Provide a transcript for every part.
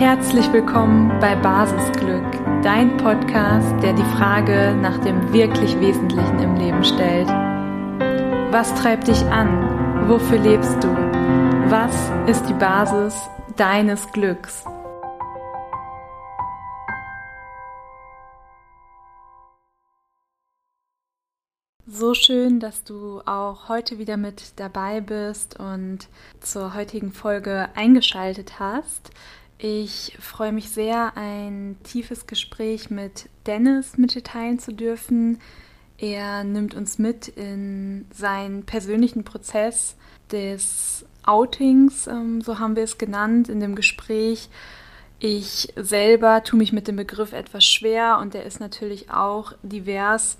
Herzlich willkommen bei Basisglück, dein Podcast, der die Frage nach dem wirklich Wesentlichen im Leben stellt. Was treibt dich an? Wofür lebst du? Was ist die Basis deines Glücks? So schön, dass du auch heute wieder mit dabei bist und zur heutigen Folge eingeschaltet hast. Ich freue mich sehr, ein tiefes Gespräch mit Dennis mitteilen zu dürfen. Er nimmt uns mit in seinen persönlichen Prozess des Outings, ähm, so haben wir es genannt, in dem Gespräch. Ich selber tue mich mit dem Begriff etwas schwer und der ist natürlich auch divers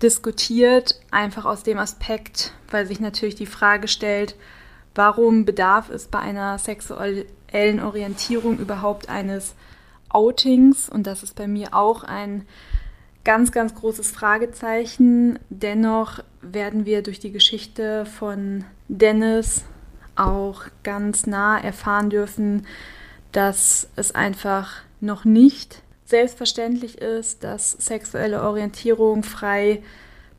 diskutiert, einfach aus dem Aspekt, weil sich natürlich die Frage stellt, warum bedarf es bei einer sexuell sexuellen Orientierung überhaupt eines Outings. Und das ist bei mir auch ein ganz, ganz großes Fragezeichen. Dennoch werden wir durch die Geschichte von Dennis auch ganz nah erfahren dürfen, dass es einfach noch nicht selbstverständlich ist, dass sexuelle Orientierung frei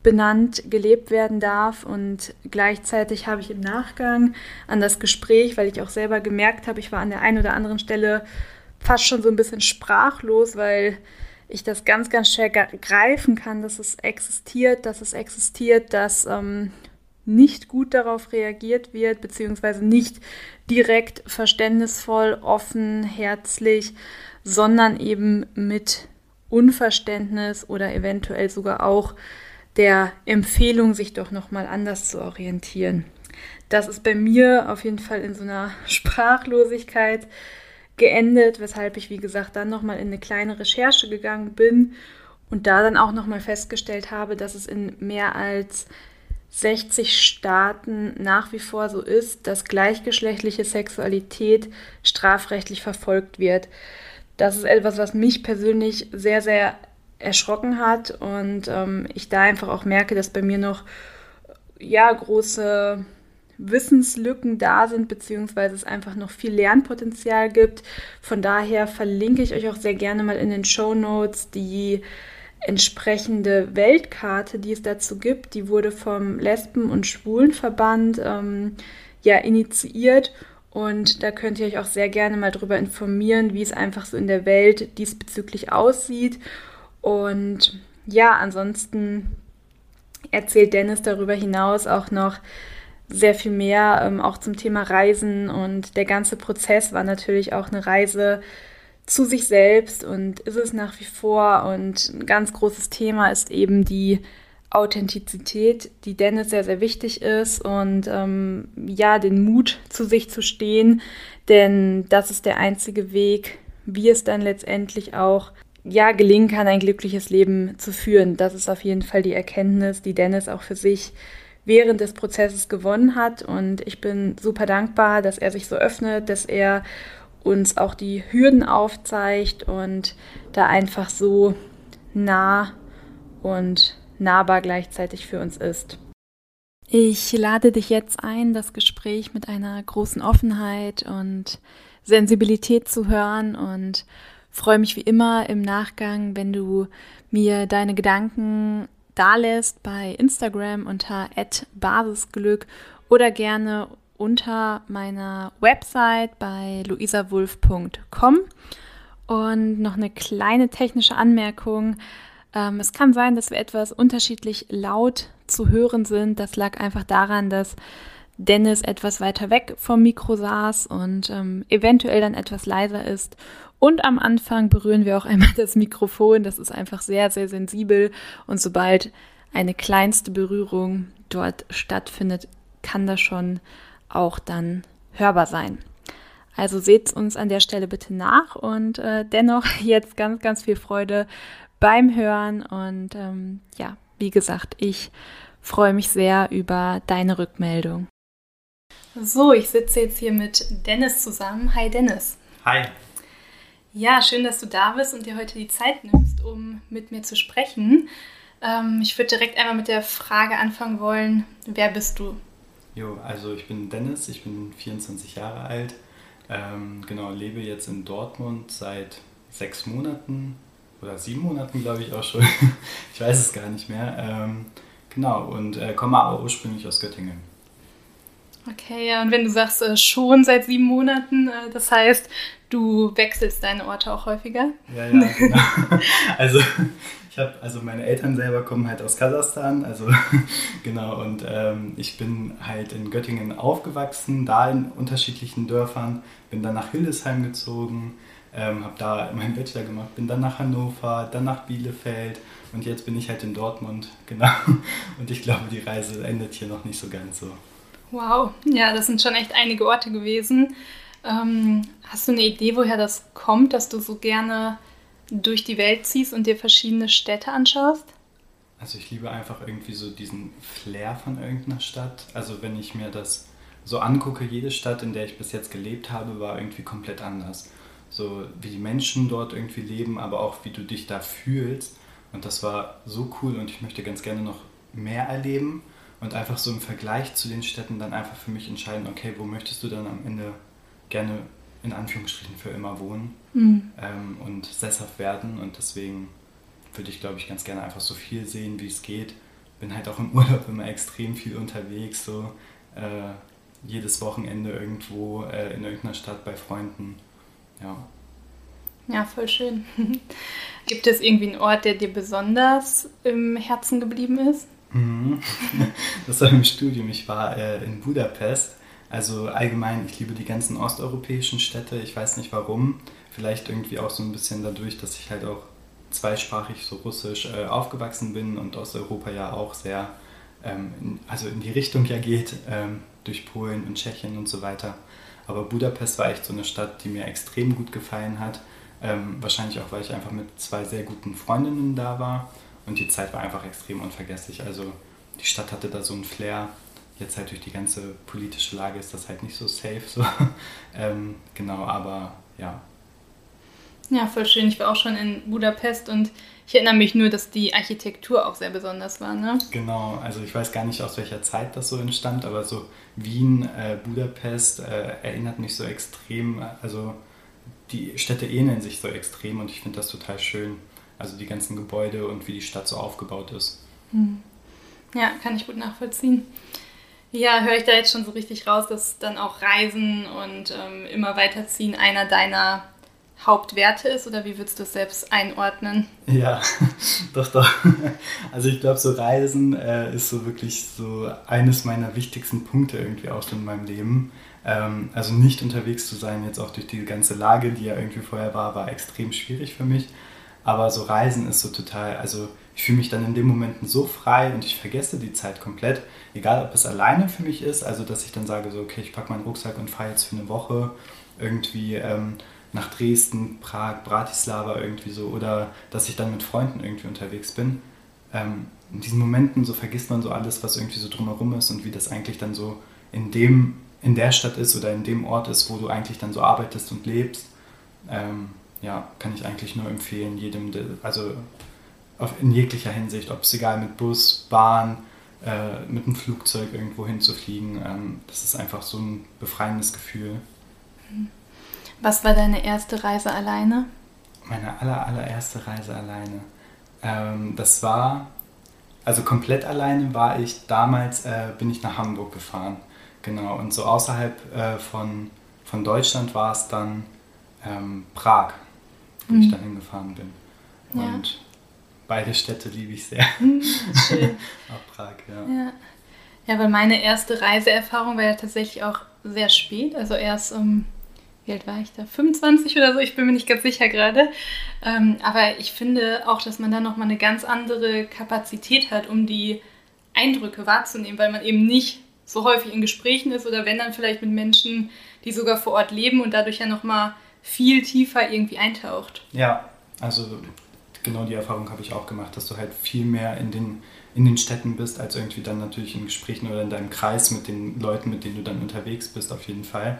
benannt gelebt werden darf. Und gleichzeitig habe ich im Nachgang an das Gespräch, weil ich auch selber gemerkt habe, ich war an der einen oder anderen Stelle fast schon so ein bisschen sprachlos, weil ich das ganz, ganz schwer greifen kann, dass es existiert, dass es existiert, dass ähm, nicht gut darauf reagiert wird, beziehungsweise nicht direkt verständnisvoll, offen, herzlich, sondern eben mit Unverständnis oder eventuell sogar auch der Empfehlung, sich doch nochmal anders zu orientieren. Das ist bei mir auf jeden Fall in so einer Sprachlosigkeit geendet, weshalb ich, wie gesagt, dann nochmal in eine kleine Recherche gegangen bin und da dann auch nochmal festgestellt habe, dass es in mehr als 60 Staaten nach wie vor so ist, dass gleichgeschlechtliche Sexualität strafrechtlich verfolgt wird. Das ist etwas, was mich persönlich sehr, sehr erschrocken hat und ähm, ich da einfach auch merke, dass bei mir noch ja große Wissenslücken da sind, beziehungsweise es einfach noch viel Lernpotenzial gibt. Von daher verlinke ich euch auch sehr gerne mal in den Show Notes die entsprechende Weltkarte, die es dazu gibt. Die wurde vom Lesben- und Schwulenverband ähm, ja initiiert und da könnt ihr euch auch sehr gerne mal darüber informieren, wie es einfach so in der Welt diesbezüglich aussieht. Und ja, ansonsten erzählt Dennis darüber hinaus auch noch sehr viel mehr, ähm, auch zum Thema Reisen. Und der ganze Prozess war natürlich auch eine Reise zu sich selbst und ist es nach wie vor. Und ein ganz großes Thema ist eben die Authentizität, die Dennis sehr, sehr wichtig ist und ähm, ja, den Mut zu sich zu stehen, denn das ist der einzige Weg, wie es dann letztendlich auch ja, gelingen kann, ein glückliches Leben zu führen. Das ist auf jeden Fall die Erkenntnis, die Dennis auch für sich während des Prozesses gewonnen hat. Und ich bin super dankbar, dass er sich so öffnet, dass er uns auch die Hürden aufzeigt und da einfach so nah und nahbar gleichzeitig für uns ist. Ich lade dich jetzt ein, das Gespräch mit einer großen Offenheit und Sensibilität zu hören und freue mich wie immer im Nachgang, wenn du mir deine Gedanken dalässt bei Instagram unter @basisglück oder gerne unter meiner Website bei luisawulf.com. Und noch eine kleine technische Anmerkung. Ähm, es kann sein, dass wir etwas unterschiedlich laut zu hören sind. Das lag einfach daran, dass Dennis etwas weiter weg vom Mikro saß und ähm, eventuell dann etwas leiser ist und am Anfang berühren wir auch einmal das Mikrofon. Das ist einfach sehr, sehr sensibel. Und sobald eine kleinste Berührung dort stattfindet, kann das schon auch dann hörbar sein. Also seht uns an der Stelle bitte nach und äh, dennoch jetzt ganz, ganz viel Freude beim Hören. Und ähm, ja, wie gesagt, ich freue mich sehr über deine Rückmeldung. So, ich sitze jetzt hier mit Dennis zusammen. Hi Dennis. Hi. Ja, schön, dass du da bist und dir heute die Zeit nimmst, um mit mir zu sprechen. Ähm, ich würde direkt einmal mit der Frage anfangen wollen, wer bist du? Jo, also ich bin Dennis, ich bin 24 Jahre alt, Ähm, genau, lebe jetzt in Dortmund seit sechs Monaten oder sieben Monaten, glaube ich auch schon. ich weiß es gar nicht mehr. Ähm, genau, und äh, komme aber ursprünglich aus Göttingen. Okay, ja, und wenn du sagst äh, schon seit sieben Monaten, äh, das heißt, du wechselst deine Orte auch häufiger? Ja, ja, genau. also ich habe, also meine Eltern selber kommen halt aus Kasachstan, also genau, und ähm, ich bin halt in Göttingen aufgewachsen, da in unterschiedlichen Dörfern, bin dann nach Hildesheim gezogen, ähm, habe da meinen Bachelor gemacht, bin dann nach Hannover, dann nach Bielefeld und jetzt bin ich halt in Dortmund, genau. Und ich glaube, die Reise endet hier noch nicht so ganz so. Wow, ja, das sind schon echt einige Orte gewesen. Ähm, hast du eine Idee, woher das kommt, dass du so gerne durch die Welt ziehst und dir verschiedene Städte anschaust? Also ich liebe einfach irgendwie so diesen Flair von irgendeiner Stadt. Also wenn ich mir das so angucke, jede Stadt, in der ich bis jetzt gelebt habe, war irgendwie komplett anders. So wie die Menschen dort irgendwie leben, aber auch wie du dich da fühlst. Und das war so cool und ich möchte ganz gerne noch mehr erleben und einfach so im Vergleich zu den Städten dann einfach für mich entscheiden, okay, wo möchtest du dann am Ende gerne in Anführungsstrichen für immer wohnen mhm. ähm, und sesshaft werden und deswegen würde ich glaube ich ganz gerne einfach so viel sehen, wie es geht. Bin halt auch im Urlaub immer extrem viel unterwegs, so äh, jedes Wochenende irgendwo äh, in irgendeiner Stadt bei Freunden. Ja. Ja, voll schön. Gibt es irgendwie einen Ort, der dir besonders im Herzen geblieben ist? Mhm. Das war im Studium. Ich war äh, in Budapest. Also allgemein, ich liebe die ganzen osteuropäischen Städte. Ich weiß nicht warum. Vielleicht irgendwie auch so ein bisschen dadurch, dass ich halt auch zweisprachig so russisch äh, aufgewachsen bin und Osteuropa ja auch sehr, ähm, in, also in die Richtung ja geht, ähm, durch Polen und Tschechien und so weiter. Aber Budapest war echt so eine Stadt, die mir extrem gut gefallen hat. Ähm, wahrscheinlich auch, weil ich einfach mit zwei sehr guten Freundinnen da war und die Zeit war einfach extrem unvergesslich. Also die Stadt hatte da so einen Flair. Jetzt halt durch die ganze politische Lage ist das halt nicht so safe. So. ähm, genau, aber ja. Ja, voll schön. Ich war auch schon in Budapest und ich erinnere mich nur, dass die Architektur auch sehr besonders war. Ne? Genau, also ich weiß gar nicht, aus welcher Zeit das so entstand, aber so Wien, äh, Budapest äh, erinnert mich so extrem. Also die Städte ähneln sich so extrem und ich finde das total schön. Also die ganzen Gebäude und wie die Stadt so aufgebaut ist. Hm. Ja, kann ich gut nachvollziehen. Ja, höre ich da jetzt schon so richtig raus, dass dann auch Reisen und ähm, immer weiterziehen einer deiner Hauptwerte ist oder wie würdest du es selbst einordnen? Ja, doch, doch. Also ich glaube, so Reisen äh, ist so wirklich so eines meiner wichtigsten Punkte irgendwie auch in meinem Leben. Ähm, also nicht unterwegs zu sein, jetzt auch durch die ganze Lage, die ja irgendwie vorher war, war extrem schwierig für mich. Aber so Reisen ist so total, also ich fühle mich dann in den Momenten so frei und ich vergesse die Zeit komplett. Egal, ob es alleine für mich ist, also dass ich dann sage, so, okay, ich packe meinen Rucksack und fahre jetzt für eine Woche irgendwie ähm, nach Dresden, Prag, Bratislava irgendwie so. Oder dass ich dann mit Freunden irgendwie unterwegs bin. Ähm, in diesen Momenten so vergisst man so alles, was irgendwie so drumherum ist und wie das eigentlich dann so in dem in der Stadt ist oder in dem Ort ist, wo du eigentlich dann so arbeitest und lebst. Ähm, ja, kann ich eigentlich nur empfehlen, jedem, also in jeglicher Hinsicht, ob es egal mit Bus, Bahn, äh, mit einem Flugzeug irgendwo hinzufliegen, ähm, das ist einfach so ein befreiendes Gefühl. Was war deine erste Reise alleine? Meine aller, allererste Reise alleine. Ähm, das war, also komplett alleine war ich damals, äh, bin ich nach Hamburg gefahren. Genau, und so außerhalb äh, von, von Deutschland war es dann ähm, Prag wo mhm. ich dann hingefahren bin. Ja. Und beide Städte liebe ich sehr. Mhm, schön. auch Prag, ja. ja. Ja, weil meine erste Reiseerfahrung war ja tatsächlich auch sehr spät. Also erst um, wie alt war ich da? 25 oder so, ich bin mir nicht ganz sicher gerade. Ähm, aber ich finde auch, dass man da nochmal eine ganz andere Kapazität hat, um die Eindrücke wahrzunehmen, weil man eben nicht so häufig in Gesprächen ist oder wenn dann vielleicht mit Menschen, die sogar vor Ort leben und dadurch ja nochmal viel tiefer irgendwie eintaucht. Ja, also genau die Erfahrung habe ich auch gemacht, dass du halt viel mehr in den, in den Städten bist, als irgendwie dann natürlich in Gesprächen oder in deinem Kreis mit den Leuten, mit denen du dann unterwegs bist, auf jeden Fall.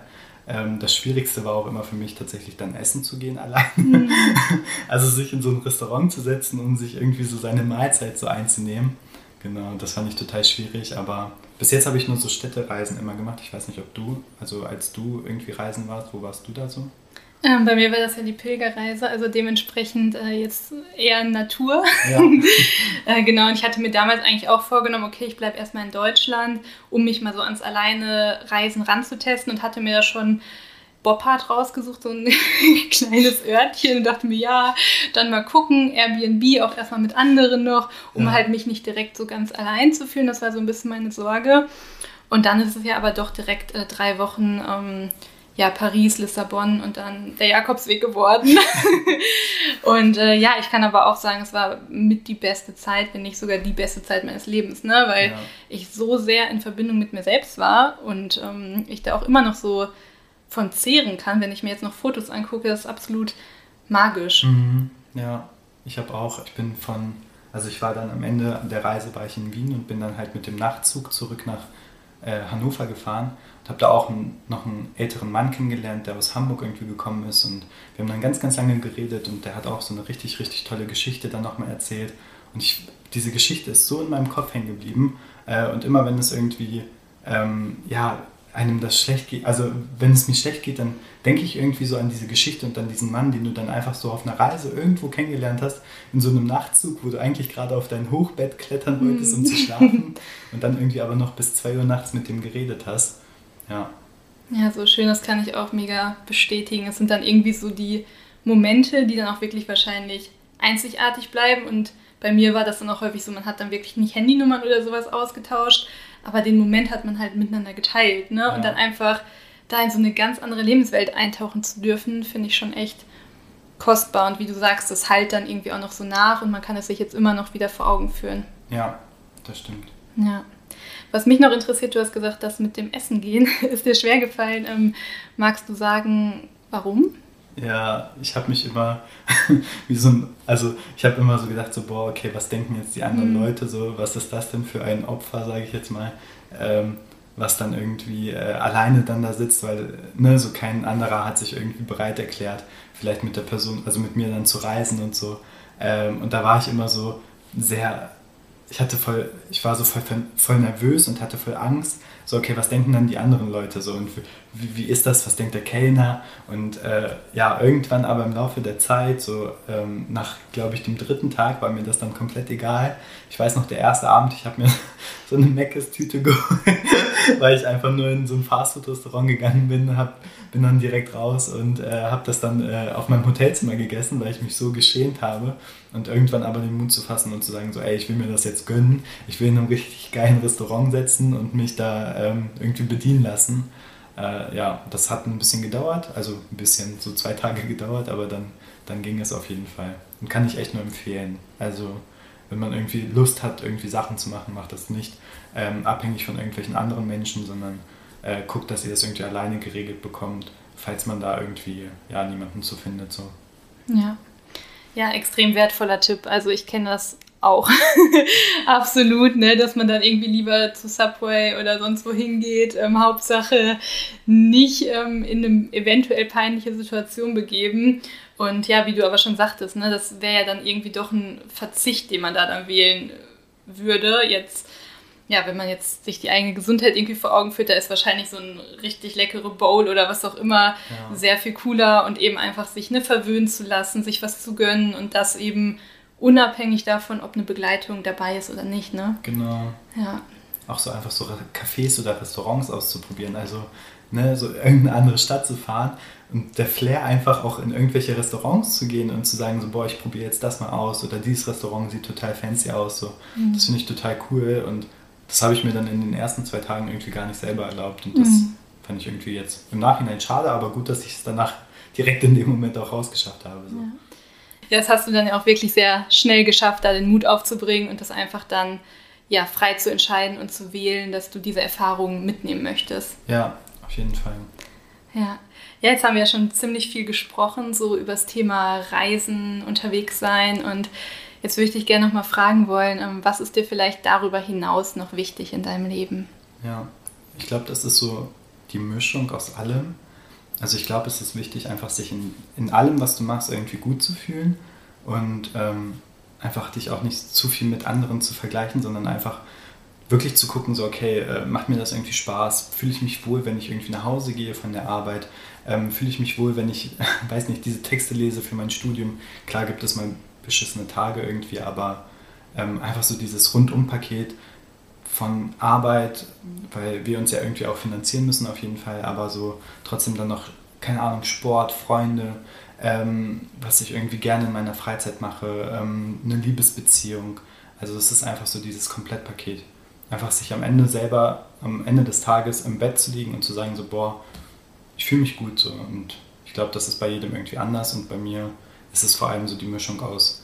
Ähm, das Schwierigste war auch immer für mich tatsächlich dann essen zu gehen allein. Mhm. Also sich in so ein Restaurant zu setzen, um sich irgendwie so seine Mahlzeit so einzunehmen. Genau, das fand ich total schwierig, aber bis jetzt habe ich nur so Städtereisen immer gemacht. Ich weiß nicht, ob du, also als du irgendwie reisen warst, wo warst du da so? Ähm, bei mir war das ja die Pilgerreise, also dementsprechend äh, jetzt eher Natur. Ja. äh, genau, und ich hatte mir damals eigentlich auch vorgenommen, okay, ich bleibe erstmal in Deutschland, um mich mal so ans alleine Reisen ranzutesten und hatte mir da schon Boppard rausgesucht, so ein kleines Örtchen und dachte mir, ja, dann mal gucken, Airbnb auch erstmal mit anderen noch, um ja. halt mich nicht direkt so ganz allein zu fühlen. Das war so ein bisschen meine Sorge. Und dann ist es ja aber doch direkt äh, drei Wochen ähm, ja, Paris, Lissabon und dann der Jakobsweg geworden. und äh, ja, ich kann aber auch sagen, es war mit die beste Zeit, wenn nicht sogar die beste Zeit meines Lebens, ne? weil ja. ich so sehr in Verbindung mit mir selbst war und ähm, ich da auch immer noch so von zehren kann, wenn ich mir jetzt noch Fotos angucke, das ist absolut magisch. Mhm. Ja, ich habe auch, ich bin von, also ich war dann am Ende der Reise war ich in Wien und bin dann halt mit dem Nachtzug zurück nach äh, Hannover gefahren und habe da auch einen, noch einen älteren Mann kennengelernt, der aus Hamburg irgendwie gekommen ist und wir haben dann ganz, ganz lange geredet und der hat auch so eine richtig, richtig tolle Geschichte dann nochmal erzählt und ich, diese Geschichte ist so in meinem Kopf hängen geblieben äh, und immer wenn es irgendwie, ähm, ja, einem das schlecht geht, also wenn es mir schlecht geht, dann denke ich irgendwie so an diese Geschichte und an diesen Mann, den du dann einfach so auf einer Reise irgendwo kennengelernt hast, in so einem Nachtzug, wo du eigentlich gerade auf dein Hochbett klettern wolltest, um zu mhm. schlafen und dann irgendwie aber noch bis 2 Uhr nachts mit dem geredet hast. Ja. Ja, so schön, das kann ich auch mega bestätigen. Es sind dann irgendwie so die Momente, die dann auch wirklich wahrscheinlich einzigartig bleiben und bei mir war das dann auch häufig so, man hat dann wirklich nicht Handynummern oder sowas ausgetauscht, aber den Moment hat man halt miteinander geteilt. Ne? Ja. Und dann einfach da in so eine ganz andere Lebenswelt eintauchen zu dürfen, finde ich schon echt kostbar. Und wie du sagst, das halt dann irgendwie auch noch so nach und man kann es sich jetzt immer noch wieder vor Augen führen. Ja, das stimmt. Ja. Was mich noch interessiert, du hast gesagt, das mit dem Essen gehen ist dir schwer gefallen. Ähm, magst du sagen, warum? Ja, ich habe mich immer wie so ein, also ich habe immer so gedacht, so, boah, okay, was denken jetzt die anderen mhm. Leute so, was ist das denn für ein Opfer, sage ich jetzt mal, ähm, was dann irgendwie äh, alleine dann da sitzt, weil ne, so kein anderer hat sich irgendwie bereit erklärt, vielleicht mit der Person, also mit mir dann zu reisen und so. Ähm, und da war ich immer so sehr, ich hatte voll, ich war so voll, voll nervös und hatte voll Angst, so, okay, was denken dann die anderen Leute so und wie, wie ist das, was denkt der Kellner? Und äh, ja, irgendwann aber im Laufe der Zeit, so ähm, nach, glaube ich, dem dritten Tag war mir das dann komplett egal. Ich weiß noch, der erste Abend, ich habe mir so eine Meckes-Tüte geholt, weil ich einfach nur in so ein Fastfood-Restaurant gegangen bin, hab, bin dann direkt raus und äh, habe das dann äh, auf meinem Hotelzimmer gegessen, weil ich mich so geschämt habe und irgendwann aber den Mut zu fassen und zu sagen, so, ey, ich will mir das jetzt gönnen, ich will in einem richtig geilen Restaurant setzen und mich da ähm, irgendwie bedienen lassen. Äh, ja, das hat ein bisschen gedauert, also ein bisschen, so zwei Tage gedauert, aber dann, dann ging es auf jeden Fall. Und kann ich echt nur empfehlen. Also, wenn man irgendwie Lust hat, irgendwie Sachen zu machen, macht das nicht ähm, abhängig von irgendwelchen anderen Menschen, sondern äh, guckt, dass ihr das irgendwie alleine geregelt bekommt, falls man da irgendwie ja, niemanden zu findet. So. Ja. Ja, extrem wertvoller Tipp. Also ich kenne das auch absolut, ne, dass man dann irgendwie lieber zu Subway oder sonst wo hingeht. Ähm, Hauptsache nicht ähm, in eine eventuell peinliche Situation begeben. Und ja, wie du aber schon sagtest, ne, das wäre ja dann irgendwie doch ein Verzicht, den man da dann wählen würde. Jetzt ja, wenn man jetzt sich die eigene Gesundheit irgendwie vor Augen führt, da ist wahrscheinlich so ein richtig leckere Bowl oder was auch immer ja. sehr viel cooler und eben einfach sich ne, verwöhnen zu lassen, sich was zu gönnen und das eben unabhängig davon, ob eine Begleitung dabei ist oder nicht, ne? Genau. Ja. Auch so einfach so Cafés oder Restaurants auszuprobieren, also ne, so irgendeine andere Stadt zu fahren und der Flair einfach auch in irgendwelche Restaurants zu gehen und zu sagen so, boah, ich probiere jetzt das mal aus oder dieses Restaurant sieht total fancy aus, so. Mhm. Das finde ich total cool und das habe ich mir dann in den ersten zwei Tagen irgendwie gar nicht selber erlaubt. Und das mhm. fand ich irgendwie jetzt im Nachhinein schade, aber gut, dass ich es danach direkt in dem Moment auch rausgeschafft habe. So. Ja. Ja. das hast du dann auch wirklich sehr schnell geschafft, da den Mut aufzubringen und das einfach dann ja, frei zu entscheiden und zu wählen, dass du diese Erfahrungen mitnehmen möchtest. Ja, auf jeden Fall. Ja. Ja, jetzt haben wir ja schon ziemlich viel gesprochen, so über das Thema Reisen, unterwegs sein und Jetzt würde ich dich gerne noch mal fragen wollen, ähm, was ist dir vielleicht darüber hinaus noch wichtig in deinem Leben? Ja, ich glaube, das ist so die Mischung aus allem. Also ich glaube, es ist wichtig, einfach sich in, in allem, was du machst, irgendwie gut zu fühlen und ähm, einfach dich auch nicht zu viel mit anderen zu vergleichen, sondern einfach wirklich zu gucken, so okay, äh, macht mir das irgendwie Spaß? Fühle ich mich wohl, wenn ich irgendwie nach Hause gehe von der Arbeit? Ähm, Fühle ich mich wohl, wenn ich, weiß nicht, diese Texte lese für mein Studium? Klar gibt es mal beschissene Tage irgendwie, aber ähm, einfach so dieses Rundumpaket von Arbeit, weil wir uns ja irgendwie auch finanzieren müssen auf jeden Fall, aber so trotzdem dann noch, keine Ahnung, Sport, Freunde, ähm, was ich irgendwie gerne in meiner Freizeit mache, ähm, eine Liebesbeziehung. Also es ist einfach so dieses Komplettpaket. Einfach sich am Ende selber, am Ende des Tages im Bett zu liegen und zu sagen so, boah, ich fühle mich gut so. Und ich glaube, das ist bei jedem irgendwie anders und bei mir ist es vor allem so die Mischung aus,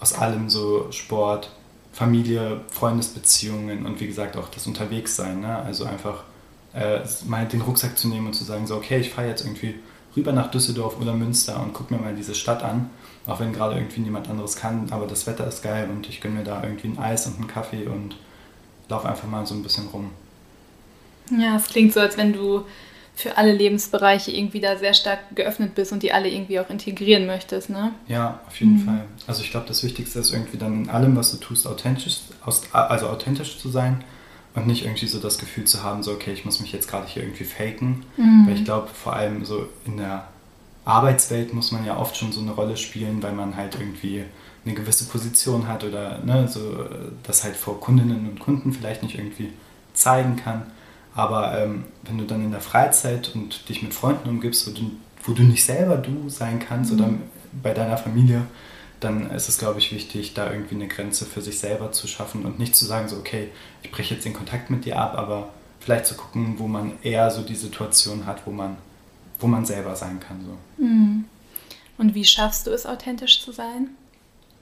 aus allem, so Sport, Familie, Freundesbeziehungen und wie gesagt auch das Unterwegssein. Ne? Also einfach äh, mal den Rucksack zu nehmen und zu sagen, so okay, ich fahre jetzt irgendwie rüber nach Düsseldorf oder Münster und gucke mir mal diese Stadt an, auch wenn gerade irgendwie niemand anderes kann, aber das Wetter ist geil und ich gönne mir da irgendwie ein Eis und einen Kaffee und laufe einfach mal so ein bisschen rum. Ja, es klingt so, als wenn du für alle Lebensbereiche irgendwie da sehr stark geöffnet bist und die alle irgendwie auch integrieren möchtest, ne? Ja, auf jeden mhm. Fall. Also ich glaube, das Wichtigste ist irgendwie dann in allem, was du tust, authentisch, also authentisch zu sein und nicht irgendwie so das Gefühl zu haben, so okay, ich muss mich jetzt gerade hier irgendwie faken. Mhm. Weil ich glaube, vor allem so in der Arbeitswelt muss man ja oft schon so eine Rolle spielen, weil man halt irgendwie eine gewisse Position hat oder ne, so das halt vor Kundinnen und Kunden vielleicht nicht irgendwie zeigen kann. Aber ähm, wenn du dann in der Freizeit und dich mit Freunden umgibst, wo du, wo du nicht selber du sein kannst mhm. oder bei deiner Familie, dann ist es, glaube ich, wichtig, da irgendwie eine Grenze für sich selber zu schaffen und nicht zu sagen, so, okay, ich breche jetzt den Kontakt mit dir ab, aber vielleicht zu gucken, wo man eher so die Situation hat, wo man, wo man selber sein kann. So. Mhm. Und wie schaffst du es, authentisch zu sein?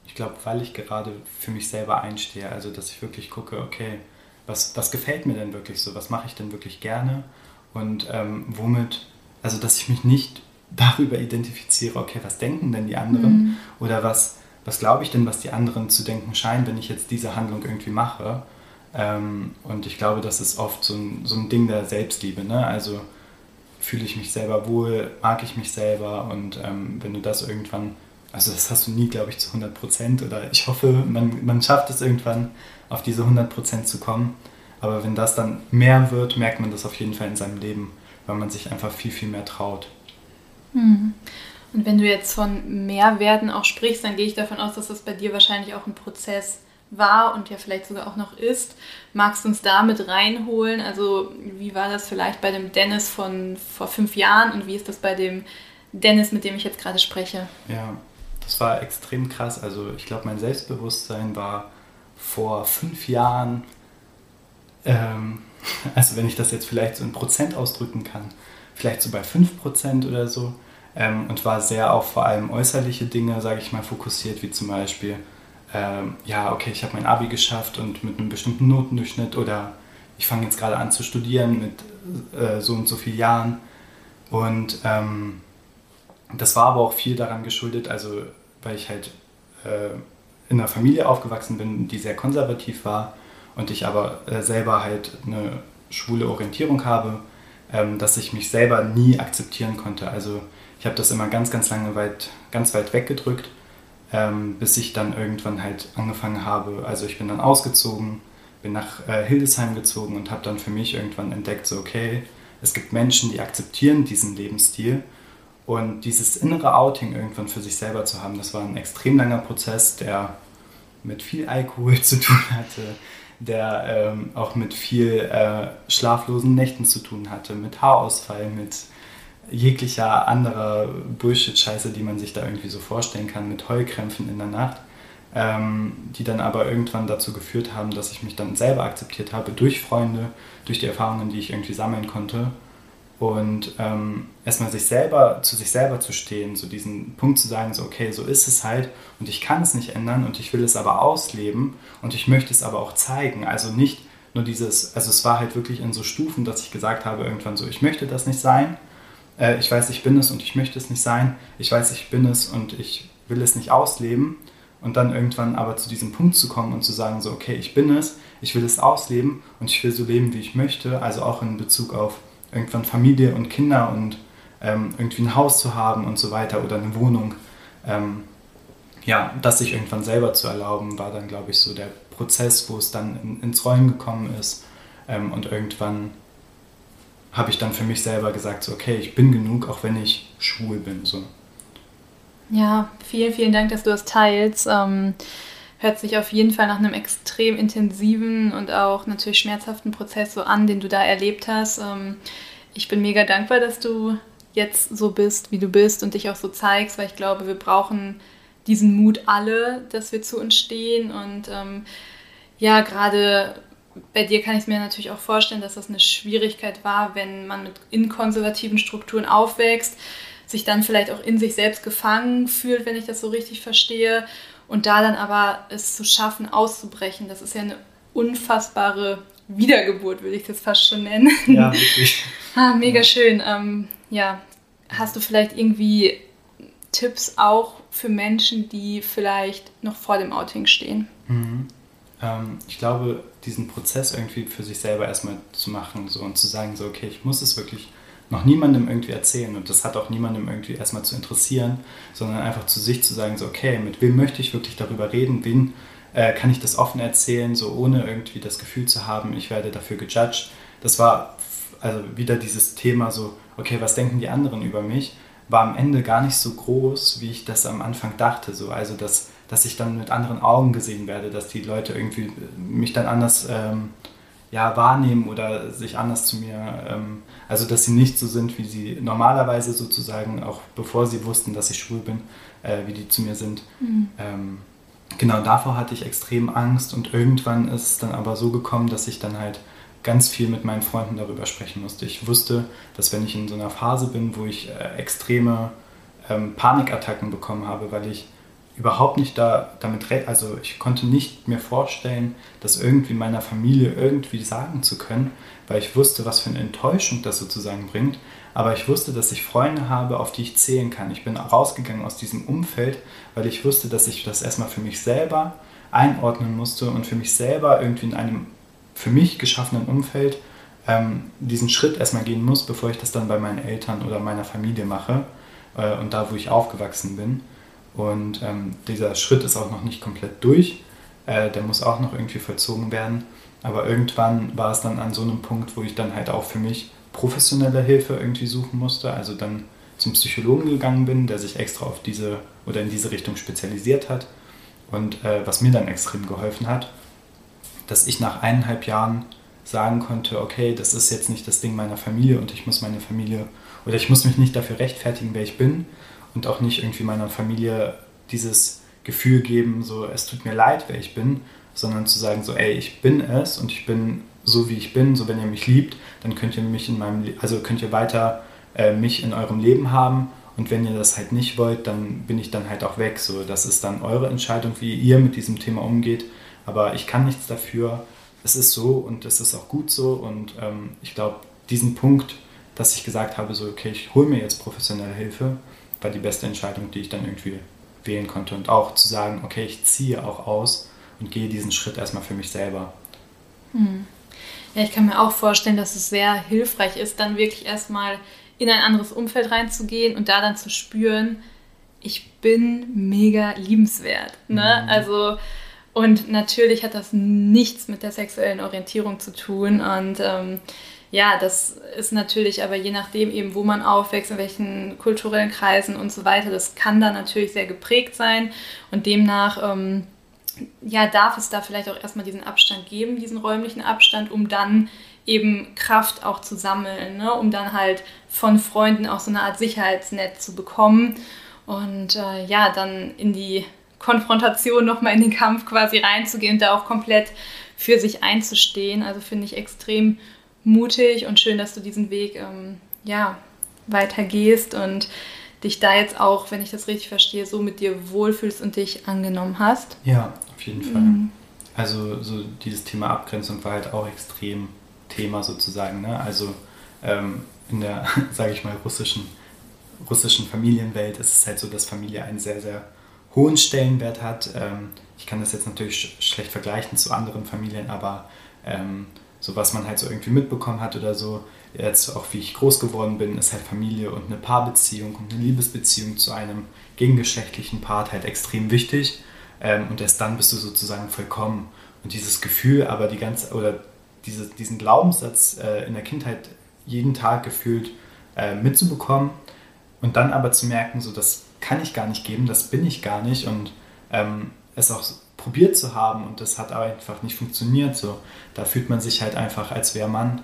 Ich glaube, weil ich gerade für mich selber einstehe, also dass ich wirklich gucke, okay, was, was gefällt mir denn wirklich so, was mache ich denn wirklich gerne und ähm, womit, also dass ich mich nicht darüber identifiziere, okay, was denken denn die anderen mhm. oder was, was glaube ich denn, was die anderen zu denken scheinen, wenn ich jetzt diese Handlung irgendwie mache. Ähm, und ich glaube, das ist oft so ein, so ein Ding der Selbstliebe, ne? also fühle ich mich selber wohl, mag ich mich selber und ähm, wenn du das irgendwann, also das hast du nie, glaube ich, zu 100 Prozent oder ich hoffe, man, man schafft es irgendwann, auf diese 100% zu kommen. Aber wenn das dann mehr wird, merkt man das auf jeden Fall in seinem Leben, weil man sich einfach viel, viel mehr traut. Mhm. Und wenn du jetzt von Mehrwerten auch sprichst, dann gehe ich davon aus, dass das bei dir wahrscheinlich auch ein Prozess war und ja vielleicht sogar auch noch ist. Magst du uns da mit reinholen? Also wie war das vielleicht bei dem Dennis von vor fünf Jahren und wie ist das bei dem Dennis, mit dem ich jetzt gerade spreche? Ja, das war extrem krass. Also ich glaube, mein Selbstbewusstsein war vor fünf Jahren, ähm, also wenn ich das jetzt vielleicht so in Prozent ausdrücken kann, vielleicht so bei 5% oder so ähm, und war sehr auf vor allem äußerliche Dinge, sage ich mal, fokussiert, wie zum Beispiel, ähm, ja, okay, ich habe mein Abi geschafft und mit einem bestimmten Notendurchschnitt oder ich fange jetzt gerade an zu studieren mit äh, so und so vielen Jahren. Und ähm, das war aber auch viel daran geschuldet, also weil ich halt äh, in einer Familie aufgewachsen bin, die sehr konservativ war und ich aber äh, selber halt eine schwule Orientierung habe, ähm, dass ich mich selber nie akzeptieren konnte. Also ich habe das immer ganz, ganz lange weit, ganz weit weggedrückt, ähm, bis ich dann irgendwann halt angefangen habe. Also ich bin dann ausgezogen, bin nach äh, Hildesheim gezogen und habe dann für mich irgendwann entdeckt, so okay, es gibt Menschen, die akzeptieren diesen Lebensstil und dieses innere Outing irgendwann für sich selber zu haben, das war ein extrem langer Prozess, der mit viel Alkohol zu tun hatte, der ähm, auch mit viel äh, schlaflosen Nächten zu tun hatte, mit Haarausfall, mit jeglicher anderer Bullshit-Scheiße, die man sich da irgendwie so vorstellen kann, mit Heulkrämpfen in der Nacht, ähm, die dann aber irgendwann dazu geführt haben, dass ich mich dann selber akzeptiert habe durch Freunde, durch die Erfahrungen, die ich irgendwie sammeln konnte und ähm, erstmal sich selber, zu sich selber zu stehen, so diesen Punkt zu sagen, so okay, so ist es halt und ich kann es nicht ändern und ich will es aber ausleben und ich möchte es aber auch zeigen. Also nicht nur dieses, also es war halt wirklich in so Stufen, dass ich gesagt habe irgendwann so, ich möchte das nicht sein, äh, ich weiß, ich bin es und ich möchte es nicht sein, ich weiß, ich bin es und ich will es nicht ausleben und dann irgendwann aber zu diesem Punkt zu kommen und zu sagen so, okay, ich bin es, ich will es ausleben und ich will so leben, wie ich möchte, also auch in Bezug auf irgendwann Familie und Kinder und ähm, irgendwie ein Haus zu haben und so weiter oder eine Wohnung. Ähm, ja, das sich irgendwann selber zu erlauben, war dann, glaube ich, so der Prozess, wo es dann in, ins Rollen gekommen ist. Ähm, und irgendwann habe ich dann für mich selber gesagt, so, okay, ich bin genug, auch wenn ich schwul bin. So. Ja, vielen, vielen Dank, dass du das teilst. Ähm, hört sich auf jeden Fall nach einem extrem intensiven und auch natürlich schmerzhaften Prozess so an, den du da erlebt hast. Ähm, ich bin mega dankbar, dass du jetzt so bist, wie du bist und dich auch so zeigst, weil ich glaube, wir brauchen diesen Mut alle, dass wir zu uns stehen. Und ähm, ja, gerade bei dir kann ich es mir natürlich auch vorstellen, dass das eine Schwierigkeit war, wenn man mit in konservativen Strukturen aufwächst, sich dann vielleicht auch in sich selbst gefangen fühlt, wenn ich das so richtig verstehe. Und da dann aber es zu schaffen, auszubrechen, das ist ja eine unfassbare Wiedergeburt, würde ich das fast schon nennen. Ja, wirklich. ah, mega schön. Ähm, ja, hast du vielleicht irgendwie Tipps auch für Menschen, die vielleicht noch vor dem Outing stehen? Mhm. Ähm, ich glaube, diesen Prozess irgendwie für sich selber erstmal zu machen so, und zu sagen, so, okay, ich muss es wirklich noch niemandem irgendwie erzählen und das hat auch niemandem irgendwie erstmal zu interessieren, sondern einfach zu sich zu sagen, so, okay, mit wem möchte ich wirklich darüber reden, wen äh, kann ich das offen erzählen, so ohne irgendwie das Gefühl zu haben, ich werde dafür gejudged. Das war also wieder dieses Thema so, okay, was denken die anderen über mich? war am Ende gar nicht so groß, wie ich das am Anfang dachte. So. Also, dass, dass ich dann mit anderen Augen gesehen werde, dass die Leute irgendwie mich dann anders ähm, ja, wahrnehmen oder sich anders zu mir, ähm, also dass sie nicht so sind, wie sie normalerweise sozusagen, auch bevor sie wussten, dass ich schwul bin, äh, wie die zu mir sind. Mhm. Ähm, genau davor hatte ich extrem Angst und irgendwann ist es dann aber so gekommen, dass ich dann halt ganz viel mit meinen Freunden darüber sprechen musste. Ich wusste, dass wenn ich in so einer Phase bin, wo ich äh, extreme ähm, Panikattacken bekommen habe, weil ich überhaupt nicht da, damit, also ich konnte nicht mir vorstellen, das irgendwie meiner Familie irgendwie sagen zu können, weil ich wusste, was für eine Enttäuschung das sozusagen bringt. Aber ich wusste, dass ich Freunde habe, auf die ich zählen kann. Ich bin rausgegangen aus diesem Umfeld, weil ich wusste, dass ich das erstmal für mich selber einordnen musste und für mich selber irgendwie in einem für mich geschaffenen Umfeld ähm, diesen Schritt erstmal gehen muss, bevor ich das dann bei meinen Eltern oder meiner Familie mache äh, und da, wo ich aufgewachsen bin. Und ähm, dieser Schritt ist auch noch nicht komplett durch. Äh, der muss auch noch irgendwie vollzogen werden. Aber irgendwann war es dann an so einem Punkt, wo ich dann halt auch für mich professionelle Hilfe irgendwie suchen musste. Also dann zum Psychologen gegangen bin, der sich extra auf diese oder in diese Richtung spezialisiert hat. Und äh, was mir dann extrem geholfen hat, dass ich nach eineinhalb Jahren sagen konnte, okay, das ist jetzt nicht das Ding meiner Familie und ich muss meine Familie oder ich muss mich nicht dafür rechtfertigen, wer ich bin und auch nicht irgendwie meiner Familie dieses Gefühl geben, so es tut mir leid, wer ich bin, sondern zu sagen so, ey, ich bin es und ich bin so wie ich bin, so wenn ihr mich liebt, dann könnt ihr mich in meinem, also könnt ihr weiter äh, mich in eurem Leben haben und wenn ihr das halt nicht wollt, dann bin ich dann halt auch weg. So, das ist dann eure Entscheidung, wie ihr mit diesem Thema umgeht. Aber ich kann nichts dafür. Es ist so und es ist auch gut so. Und ähm, ich glaube, diesen Punkt, dass ich gesagt habe, so, okay, ich hole mir jetzt professionelle Hilfe, war die beste Entscheidung, die ich dann irgendwie wählen konnte. Und auch zu sagen, okay, ich ziehe auch aus und gehe diesen Schritt erstmal für mich selber. Hm. Ja, ich kann mir auch vorstellen, dass es sehr hilfreich ist, dann wirklich erstmal in ein anderes Umfeld reinzugehen und da dann zu spüren, ich bin mega liebenswert. Ne? Mhm. Also und natürlich hat das nichts mit der sexuellen Orientierung zu tun. Und ähm, ja, das ist natürlich aber je nachdem eben, wo man aufwächst, in welchen kulturellen Kreisen und so weiter, das kann da natürlich sehr geprägt sein. Und demnach, ähm, ja, darf es da vielleicht auch erstmal diesen Abstand geben, diesen räumlichen Abstand, um dann eben Kraft auch zu sammeln, ne? um dann halt von Freunden auch so eine Art Sicherheitsnetz zu bekommen und äh, ja, dann in die Konfrontation nochmal in den Kampf quasi reinzugehen und da auch komplett für sich einzustehen. Also finde ich extrem mutig und schön, dass du diesen Weg ähm, ja, weitergehst und dich da jetzt auch, wenn ich das richtig verstehe, so mit dir wohlfühlst und dich angenommen hast. Ja, auf jeden Fall. Mhm. Also so dieses Thema Abgrenzung war halt auch extrem Thema sozusagen. Ne? Also ähm, in der, sage ich mal, russischen, russischen Familienwelt ist es halt so, dass Familie ein sehr, sehr hohen Stellenwert hat. Ähm, ich kann das jetzt natürlich schlecht vergleichen zu anderen Familien, aber ähm, so was man halt so irgendwie mitbekommen hat oder so, jetzt auch wie ich groß geworden bin, ist halt Familie und eine Paarbeziehung und eine Liebesbeziehung zu einem gegengeschlechtlichen Part halt extrem wichtig. Ähm, und erst dann bist du sozusagen vollkommen. Und dieses Gefühl, aber die ganze, oder diese, diesen Glaubenssatz äh, in der Kindheit jeden Tag gefühlt äh, mitzubekommen und dann aber zu merken, so das kann ich gar nicht geben, das bin ich gar nicht und ähm, es auch probiert zu haben und das hat aber einfach nicht funktioniert. So, da fühlt man sich halt einfach, als wäre man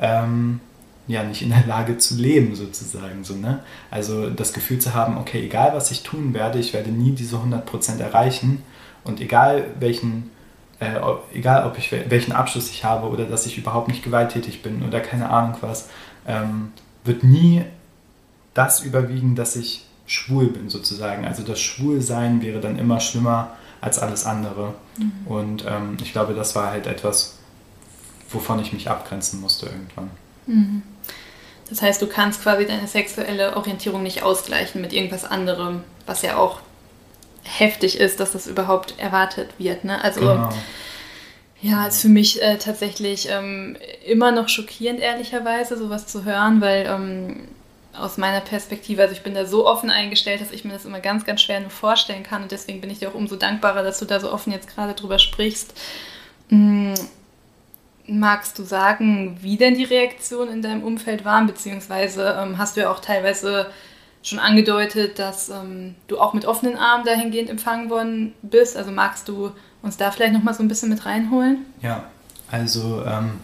ähm, ja nicht in der Lage zu leben sozusagen. So, ne? Also das Gefühl zu haben, okay, egal was ich tun werde, ich werde nie diese 100% erreichen und egal welchen, äh, egal ob ich welchen Abschluss ich habe oder dass ich überhaupt nicht gewalttätig bin oder keine Ahnung was, ähm, wird nie das überwiegen, dass ich schwul bin sozusagen. Also das Schwulsein wäre dann immer schlimmer als alles andere. Mhm. Und ähm, ich glaube, das war halt etwas, wovon ich mich abgrenzen musste irgendwann. Mhm. Das heißt, du kannst quasi deine sexuelle Orientierung nicht ausgleichen mit irgendwas anderem, was ja auch heftig ist, dass das überhaupt erwartet wird. Ne? Also genau. ja, ist für mich äh, tatsächlich ähm, immer noch schockierend, ehrlicherweise, sowas zu hören, weil ähm, aus meiner Perspektive, also ich bin da so offen eingestellt, dass ich mir das immer ganz, ganz schwer nur vorstellen kann und deswegen bin ich dir auch umso dankbarer, dass du da so offen jetzt gerade drüber sprichst. Mhm Magst du sagen, wie denn die Reaktionen in deinem Umfeld waren, beziehungsweise ähm, hast du ja auch teilweise schon angedeutet, dass ähm, du auch mit offenen Armen dahingehend empfangen worden bist. Also magst du uns da vielleicht nochmal so ein bisschen mit reinholen? Ja, also ähm,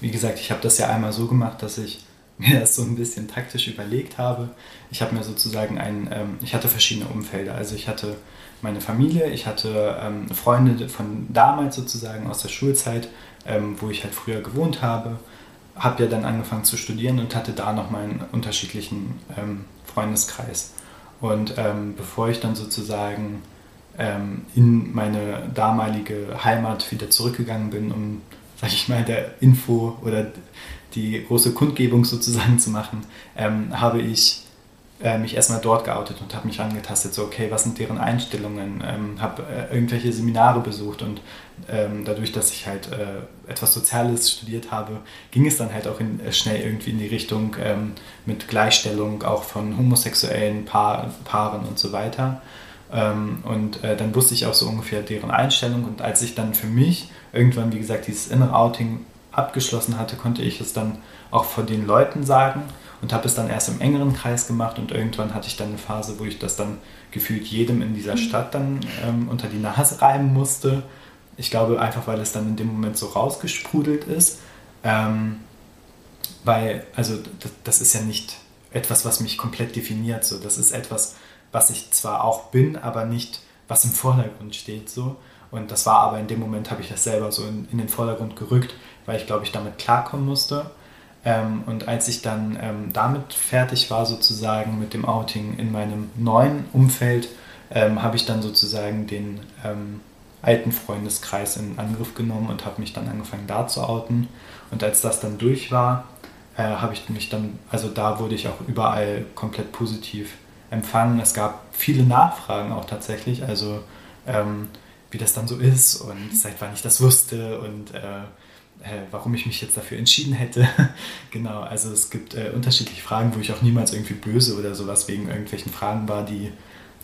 wie gesagt, ich habe das ja einmal so gemacht, dass ich mir das so ein bisschen taktisch überlegt habe. Ich habe mir sozusagen ein, ähm, ich hatte verschiedene Umfelder. Also ich hatte meine Familie, ich hatte ähm, Freunde von damals sozusagen aus der Schulzeit, ähm, wo ich halt früher gewohnt habe. Habe ja dann angefangen zu studieren und hatte da noch meinen unterschiedlichen ähm, Freundeskreis. Und ähm, bevor ich dann sozusagen ähm, in meine damalige Heimat wieder zurückgegangen bin, um, sag ich mal, der Info oder die große Kundgebung sozusagen zu machen, ähm, habe ich äh, mich erstmal dort geoutet und habe mich angetastet, so okay, was sind deren Einstellungen, ähm, habe äh, irgendwelche Seminare besucht und ähm, dadurch, dass ich halt äh, etwas Soziales studiert habe, ging es dann halt auch in, äh, schnell irgendwie in die Richtung ähm, mit Gleichstellung auch von homosexuellen Paar, Paaren und so weiter. Ähm, und äh, dann wusste ich auch so ungefähr deren Einstellung und als ich dann für mich irgendwann, wie gesagt, dieses innere Outing abgeschlossen hatte, konnte ich es dann auch vor den Leuten sagen und habe es dann erst im engeren Kreis gemacht und irgendwann hatte ich dann eine Phase, wo ich das dann gefühlt jedem in dieser mhm. Stadt dann ähm, unter die Nase reiben musste. Ich glaube einfach, weil es dann in dem Moment so rausgesprudelt ist. Ähm, weil, also das, das, ist ja nicht etwas, was mich komplett definiert. So. Das ist etwas, was ich zwar auch bin, aber nicht, was im Vordergrund steht. So. Und das war aber in dem Moment, habe ich das selber so in, in den Vordergrund gerückt, weil ich glaube ich damit klarkommen musste. Ähm, und als ich dann ähm, damit fertig war, sozusagen mit dem Outing in meinem neuen Umfeld, ähm, habe ich dann sozusagen den ähm, alten Freundeskreis in Angriff genommen und habe mich dann angefangen da zu outen. Und als das dann durch war, äh, habe ich mich dann, also da wurde ich auch überall komplett positiv empfangen. Es gab viele Nachfragen auch tatsächlich, also ähm, wie das dann so ist und seit wann ich das wusste und äh, äh, warum ich mich jetzt dafür entschieden hätte. genau, also es gibt äh, unterschiedliche Fragen, wo ich auch niemals irgendwie böse oder sowas wegen irgendwelchen Fragen war, die,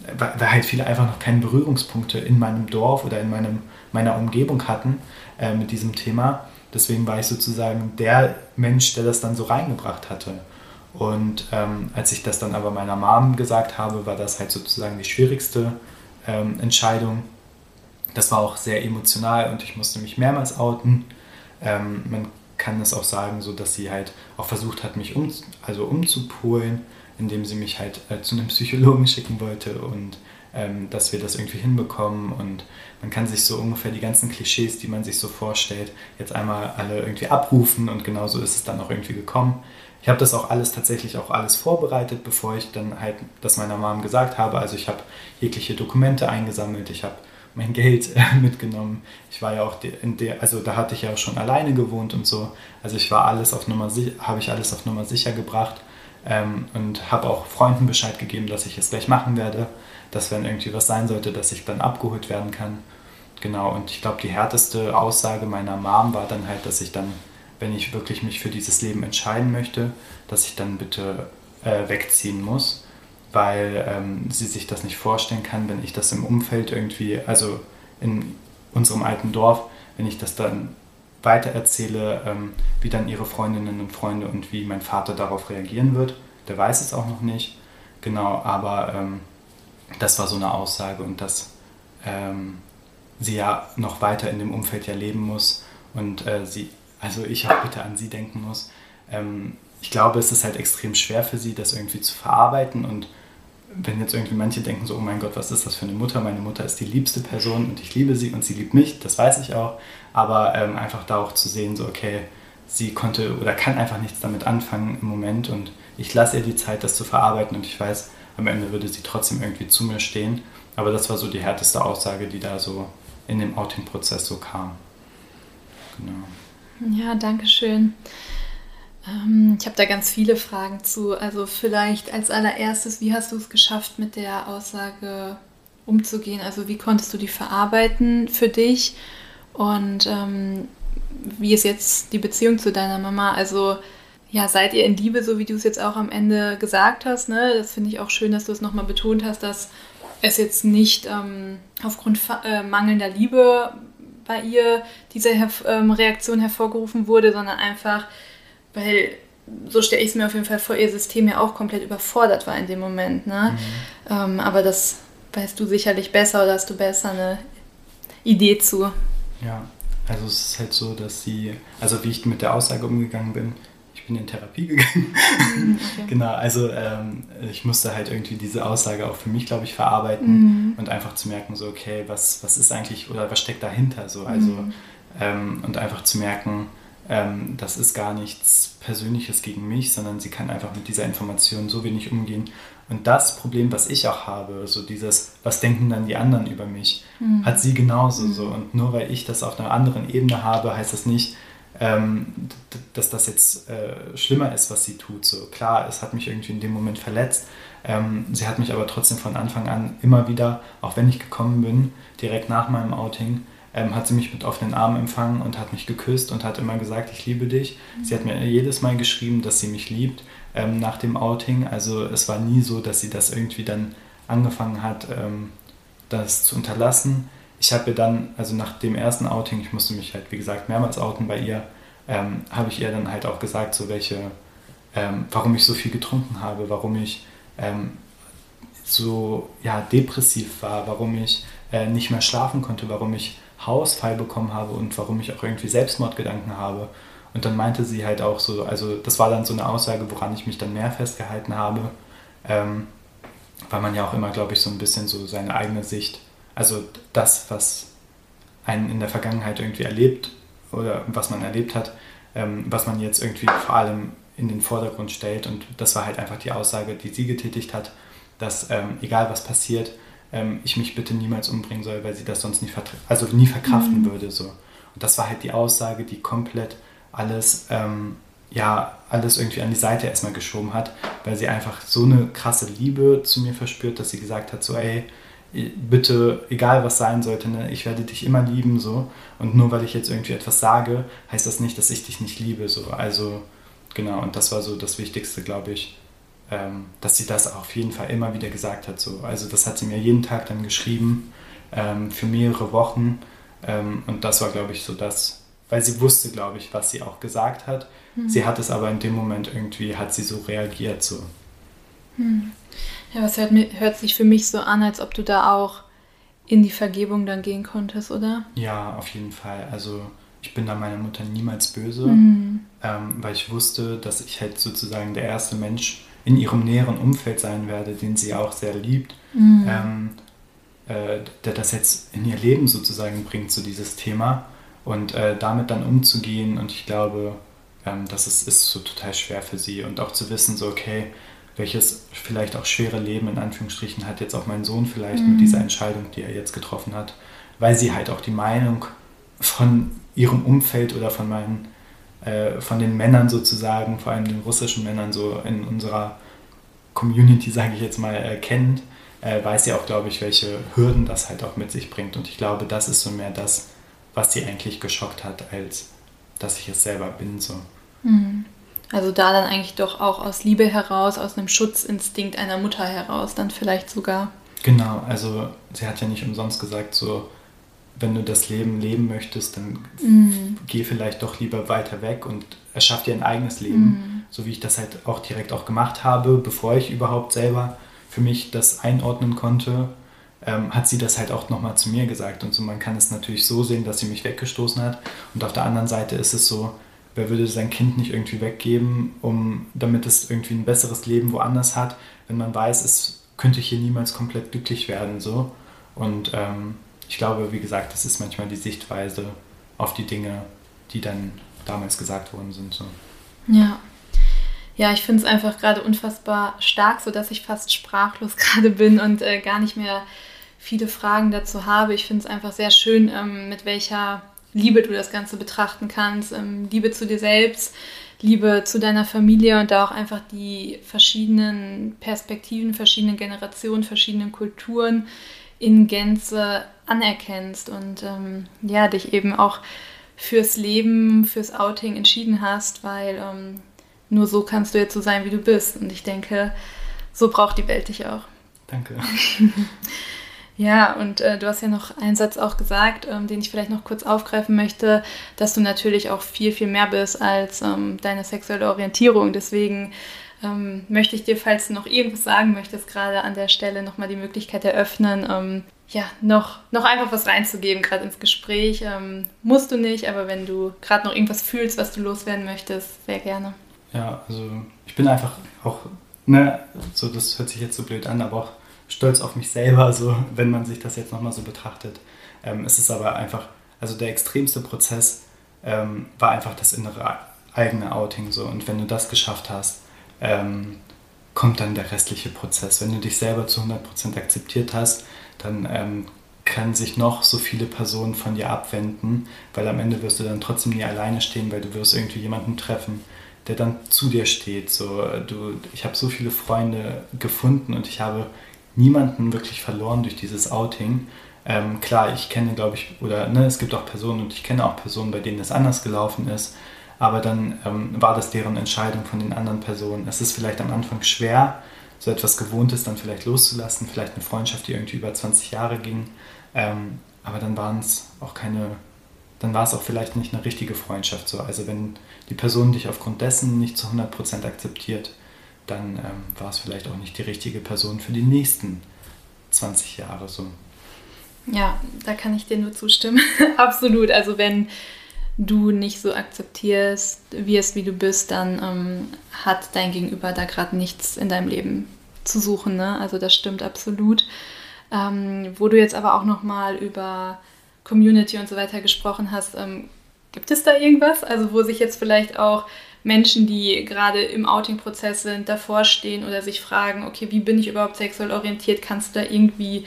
äh, weil halt viele einfach noch keine Berührungspunkte in meinem Dorf oder in meinem, meiner Umgebung hatten äh, mit diesem Thema. Deswegen war ich sozusagen der Mensch, der das dann so reingebracht hatte. Und ähm, als ich das dann aber meiner Mom gesagt habe, war das halt sozusagen die schwierigste ähm, Entscheidung. Das war auch sehr emotional und ich musste mich mehrmals outen. Ähm, man kann es auch sagen, so dass sie halt auch versucht hat, mich um, also umzupolen, indem sie mich halt äh, zu einem Psychologen schicken wollte und ähm, dass wir das irgendwie hinbekommen und man kann sich so ungefähr die ganzen Klischees, die man sich so vorstellt, jetzt einmal alle irgendwie abrufen und genauso ist es dann auch irgendwie gekommen. Ich habe das auch alles tatsächlich auch alles vorbereitet, bevor ich dann halt das meiner Mom gesagt habe. Also ich habe jegliche Dokumente eingesammelt, ich habe mein Geld äh, mitgenommen. Ich war ja auch in der, also da hatte ich ja auch schon alleine gewohnt und so. Also ich war alles auf Nummer habe ich alles auf Nummer sicher gebracht ähm, und habe auch Freunden Bescheid gegeben, dass ich es gleich machen werde, dass wenn irgendwie was sein sollte, dass ich dann abgeholt werden kann. Genau, und ich glaube, die härteste Aussage meiner Mom war dann halt, dass ich dann wenn ich wirklich mich für dieses Leben entscheiden möchte, dass ich dann bitte äh, wegziehen muss, weil ähm, sie sich das nicht vorstellen kann, wenn ich das im Umfeld irgendwie, also in unserem alten Dorf, wenn ich das dann weiter erzähle, ähm, wie dann ihre Freundinnen und Freunde und wie mein Vater darauf reagieren wird. Der weiß es auch noch nicht, genau, aber ähm, das war so eine Aussage und dass ähm, sie ja noch weiter in dem Umfeld ja leben muss und äh, sie, also ich auch bitte an sie denken muss. Ähm, ich glaube, es ist halt extrem schwer für sie, das irgendwie zu verarbeiten und wenn jetzt irgendwie manche denken so, oh mein Gott, was ist das für eine Mutter? Meine Mutter ist die liebste Person und ich liebe sie und sie liebt mich, das weiß ich auch. Aber ähm, einfach da auch zu sehen, so okay, sie konnte oder kann einfach nichts damit anfangen im Moment und ich lasse ihr die Zeit, das zu verarbeiten und ich weiß, am Ende würde sie trotzdem irgendwie zu mir stehen. Aber das war so die härteste Aussage, die da so in dem Outing-Prozess so kam. Genau. Ja, danke schön. Ähm, ich habe da ganz viele Fragen zu. Also vielleicht als allererstes, wie hast du es geschafft, mit der Aussage umzugehen? Also wie konntest du die verarbeiten für dich? Und ähm, wie ist jetzt die Beziehung zu deiner Mama? Also ja, seid ihr in Liebe, so wie du es jetzt auch am Ende gesagt hast. Ne? Das finde ich auch schön, dass du es nochmal betont hast, dass es jetzt nicht ähm, aufgrund äh, mangelnder Liebe bei ihr diese Herf ähm, Reaktion hervorgerufen wurde, sondern einfach, weil so stelle ich es mir auf jeden Fall vor, ihr System ja auch komplett überfordert war in dem Moment. Ne? Mhm. Ähm, aber das weißt du sicherlich besser oder hast du besser eine Idee zu. Ja, also es ist halt so, dass sie, also wie ich mit der Aussage umgegangen bin, ich bin in Therapie gegangen. Mhm, okay. genau, also ähm, ich musste halt irgendwie diese Aussage auch für mich, glaube ich, verarbeiten mhm. und einfach zu merken, so, okay, was, was ist eigentlich oder was steckt dahinter? So, also, mhm. ähm, und einfach zu merken, ähm, das ist gar nichts Persönliches gegen mich, sondern sie kann einfach mit dieser Information so wenig umgehen. Und das Problem, was ich auch habe, so dieses, was denken dann die anderen über mich, mhm. hat sie genauso mhm. so. Und nur weil ich das auf einer anderen Ebene habe, heißt das nicht, ähm, dass das jetzt äh, schlimmer ist, was sie tut. So klar, es hat mich irgendwie in dem Moment verletzt. Ähm, sie hat mich aber trotzdem von Anfang an immer wieder, auch wenn ich gekommen bin, direkt nach meinem Outing, ähm, hat sie mich mit offenen Armen empfangen und hat mich geküsst und hat immer gesagt, ich liebe dich. Mhm. Sie hat mir jedes Mal geschrieben, dass sie mich liebt ähm, nach dem Outing. Also es war nie so, dass sie das irgendwie dann angefangen hat, ähm, das zu unterlassen. Ich habe ihr dann, also nach dem ersten Outing, ich musste mich halt wie gesagt mehrmals outen bei ihr, ähm, habe ich ihr dann halt auch gesagt, so welche, ähm, warum ich so viel getrunken habe, warum ich ähm, so ja, depressiv war, warum ich äh, nicht mehr schlafen konnte, warum ich Hausfall bekommen habe und warum ich auch irgendwie Selbstmordgedanken habe. Und dann meinte sie halt auch so, also das war dann so eine Aussage, woran ich mich dann mehr festgehalten habe, ähm, weil man ja auch immer, glaube ich, so ein bisschen so seine eigene Sicht, also das, was einen in der Vergangenheit irgendwie erlebt oder was man erlebt hat, ähm, was man jetzt irgendwie vor allem in den Vordergrund stellt. Und das war halt einfach die Aussage, die sie getätigt hat, dass ähm, egal was passiert, ähm, ich mich bitte niemals umbringen soll, weil sie das sonst nie, also nie verkraften mhm. würde. So. Und das war halt die Aussage, die komplett alles, ähm, ja, alles irgendwie an die Seite erstmal geschoben hat, weil sie einfach so eine krasse Liebe zu mir verspürt, dass sie gesagt hat, so ey, bitte, egal was sein sollte, ne, ich werde dich immer lieben, so. Und nur weil ich jetzt irgendwie etwas sage, heißt das nicht, dass ich dich nicht liebe, so. Also, genau, und das war so das Wichtigste, glaube ich, ähm, dass sie das auf jeden Fall immer wieder gesagt hat. So. Also das hat sie mir jeden Tag dann geschrieben ähm, für mehrere Wochen ähm, und das war, glaube ich, so das, weil sie wusste, glaube ich, was sie auch gesagt hat. Mhm. Sie hat es aber in dem Moment irgendwie, hat sie so reagiert so. Mhm. Ja, was hört, hört sich für mich so an, als ob du da auch in die Vergebung dann gehen konntest, oder? Ja, auf jeden Fall. Also ich bin da meiner Mutter niemals böse, mhm. ähm, weil ich wusste, dass ich halt sozusagen der erste Mensch in ihrem näheren Umfeld sein werde, den sie auch sehr liebt, mhm. ähm, äh, der das jetzt in ihr Leben sozusagen bringt, so dieses Thema. Und äh, damit dann umzugehen und ich glaube, ähm, das ist, ist so total schwer für sie und auch zu wissen, so okay, welches vielleicht auch schwere Leben in Anführungsstrichen hat jetzt auch mein Sohn vielleicht mhm. mit dieser Entscheidung, die er jetzt getroffen hat, weil sie halt auch die Meinung von ihrem Umfeld oder von meinen äh, von den Männern sozusagen, vor allem den russischen Männern so in unserer Community, sage ich jetzt mal, äh, kennt, äh, weiß sie auch, glaube ich, welche Hürden das halt auch mit sich bringt. Und ich glaube, das ist so mehr das, was sie eigentlich geschockt hat, als dass ich es selber bin. So. Mhm. Also da dann eigentlich doch auch aus Liebe heraus, aus einem Schutzinstinkt einer Mutter heraus, dann vielleicht sogar. Genau, also sie hat ja nicht umsonst gesagt, so wenn du das Leben leben möchtest, dann mhm. geh vielleicht doch lieber weiter weg und erschaff dir ein eigenes Leben, mhm. so wie ich das halt auch direkt auch gemacht habe, bevor ich überhaupt selber für mich das einordnen konnte, ähm, hat sie das halt auch nochmal zu mir gesagt. Und so man kann es natürlich so sehen, dass sie mich weggestoßen hat. Und auf der anderen Seite ist es so, wer würde sein Kind nicht irgendwie weggeben, um, damit es irgendwie ein besseres Leben woanders hat, wenn man weiß, es könnte hier niemals komplett glücklich werden. So. Und ähm, ich glaube, wie gesagt, das ist manchmal die Sichtweise auf die Dinge, die dann damals gesagt worden sind. So. Ja. Ja, ich finde es einfach gerade unfassbar stark, sodass ich fast sprachlos gerade bin und äh, gar nicht mehr viele Fragen dazu habe. Ich finde es einfach sehr schön, ähm, mit welcher Liebe du das Ganze betrachten kannst. Ähm, Liebe zu dir selbst, Liebe zu deiner Familie und da auch einfach die verschiedenen Perspektiven, verschiedenen Generationen, verschiedenen Kulturen in Gänze anerkennst und ähm, ja, dich eben auch fürs Leben, fürs Outing entschieden hast, weil ähm, nur so kannst du jetzt so sein, wie du bist. Und ich denke, so braucht die Welt dich auch. Danke. Ja, und äh, du hast ja noch einen Satz auch gesagt, ähm, den ich vielleicht noch kurz aufgreifen möchte, dass du natürlich auch viel, viel mehr bist als ähm, deine sexuelle Orientierung. Deswegen ähm, möchte ich dir, falls du noch irgendwas sagen möchtest, gerade an der Stelle nochmal die Möglichkeit eröffnen, ähm, ja, noch, noch einfach was reinzugeben, gerade ins Gespräch. Ähm, musst du nicht, aber wenn du gerade noch irgendwas fühlst, was du loswerden möchtest, sehr gerne. Ja, also ich bin einfach auch, ne, so das hört sich jetzt so blöd an, aber auch stolz auf mich selber, so, wenn man sich das jetzt nochmal so betrachtet. Ähm, es ist aber einfach, also der extremste Prozess ähm, war einfach das innere eigene Outing so. Und wenn du das geschafft hast, ähm, kommt dann der restliche Prozess. Wenn du dich selber zu 100% akzeptiert hast, dann ähm, kann sich noch so viele Personen von dir abwenden, weil am Ende wirst du dann trotzdem nie alleine stehen, weil du wirst irgendwie jemanden treffen, der dann zu dir steht. So, du, ich habe so viele Freunde gefunden und ich habe niemanden wirklich verloren durch dieses Outing. Ähm, klar, ich kenne, glaube ich, oder ne, es gibt auch Personen und ich kenne auch Personen, bei denen es anders gelaufen ist, aber dann ähm, war das deren Entscheidung von den anderen Personen. Es ist vielleicht am Anfang schwer, so etwas Gewohntes dann vielleicht loszulassen, vielleicht eine Freundschaft, die irgendwie über 20 Jahre ging, ähm, aber dann waren es auch keine, dann war es auch vielleicht nicht eine richtige Freundschaft so. Also wenn die Person dich aufgrund dessen nicht zu 100% akzeptiert, dann ähm, war es vielleicht auch nicht die richtige Person für die nächsten 20 Jahre so. Ja, da kann ich dir nur zustimmen. Absolut. Also wenn du nicht so akzeptierst, wirst, wie du bist, dann ähm, hat dein Gegenüber da gerade nichts in deinem Leben zu suchen. Ne? Also das stimmt absolut. Ähm, wo du jetzt aber auch nochmal über Community und so weiter gesprochen hast, ähm, gibt es da irgendwas? Also wo sich jetzt vielleicht auch Menschen, die gerade im Outing-Prozess sind, davor stehen oder sich fragen, okay, wie bin ich überhaupt sexuell orientiert? Kannst du da irgendwie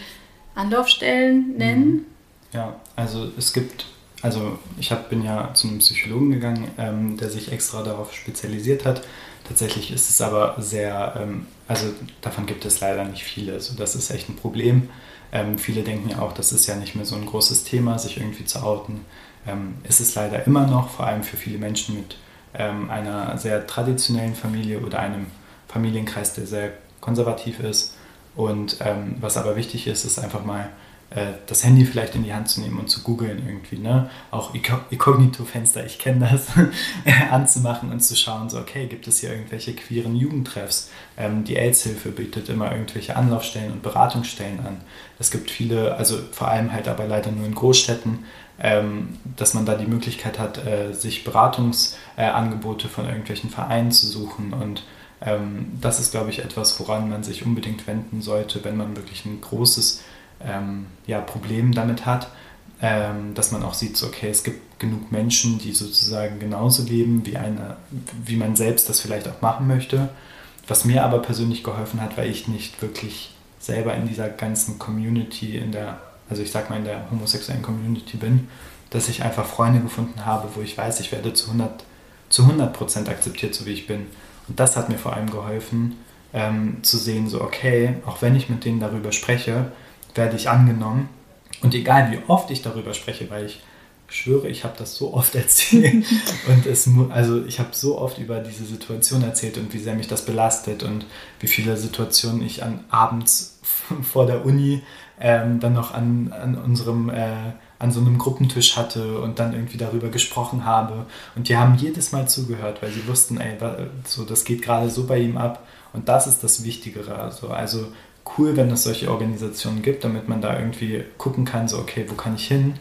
Anlaufstellen nennen? Mhm. Ja, also es gibt, also ich hab, bin ja zu einem Psychologen gegangen, ähm, der sich extra darauf spezialisiert hat. Tatsächlich ist es aber sehr, ähm, also davon gibt es leider nicht viele. Also das ist echt ein Problem. Ähm, viele denken ja auch, das ist ja nicht mehr so ein großes Thema, sich irgendwie zu outen. Ähm, ist es leider immer noch, vor allem für viele Menschen mit ähm, einer sehr traditionellen Familie oder einem Familienkreis, der sehr konservativ ist. Und ähm, was aber wichtig ist, ist einfach mal das Handy vielleicht in die Hand zu nehmen und zu googeln irgendwie, ne? Auch Inkognito-Fenster, ich kenne das, anzumachen und zu schauen, so okay, gibt es hier irgendwelche queeren Jugendtreffs? Ähm, die AIDS-Hilfe bietet immer irgendwelche Anlaufstellen und Beratungsstellen an. Es gibt viele, also vor allem halt aber leider nur in Großstädten, ähm, dass man da die Möglichkeit hat, äh, sich Beratungsangebote äh, von irgendwelchen Vereinen zu suchen. Und ähm, das ist, glaube ich, etwas, woran man sich unbedingt wenden sollte, wenn man wirklich ein großes ähm, ja, Problem damit hat. Ähm, dass man auch sieht, so, okay, es gibt genug Menschen, die sozusagen genauso leben, wie, eine, wie man selbst das vielleicht auch machen möchte. Was mir aber persönlich geholfen hat, weil ich nicht wirklich selber in dieser ganzen Community, in der also ich sag mal in der homosexuellen Community bin, dass ich einfach Freunde gefunden habe, wo ich weiß, ich werde zu 100, zu 100 akzeptiert, so wie ich bin. Und das hat mir vor allem geholfen, ähm, zu sehen, so okay, auch wenn ich mit denen darüber spreche, werde ich angenommen. Und egal wie oft ich darüber spreche, weil ich schwöre, ich habe das so oft erzählt und es also ich habe so oft über diese Situation erzählt und wie sehr mich das belastet und wie viele Situationen ich an abends vor der Uni ähm, dann noch an, an unserem äh, an so einem Gruppentisch hatte und dann irgendwie darüber gesprochen habe und die haben jedes Mal zugehört, weil sie wussten, ey, so das geht gerade so bei ihm ab und das ist das Wichtigere. Also, also cool, wenn es solche Organisationen gibt, damit man da irgendwie gucken kann, so okay, wo kann ich hin?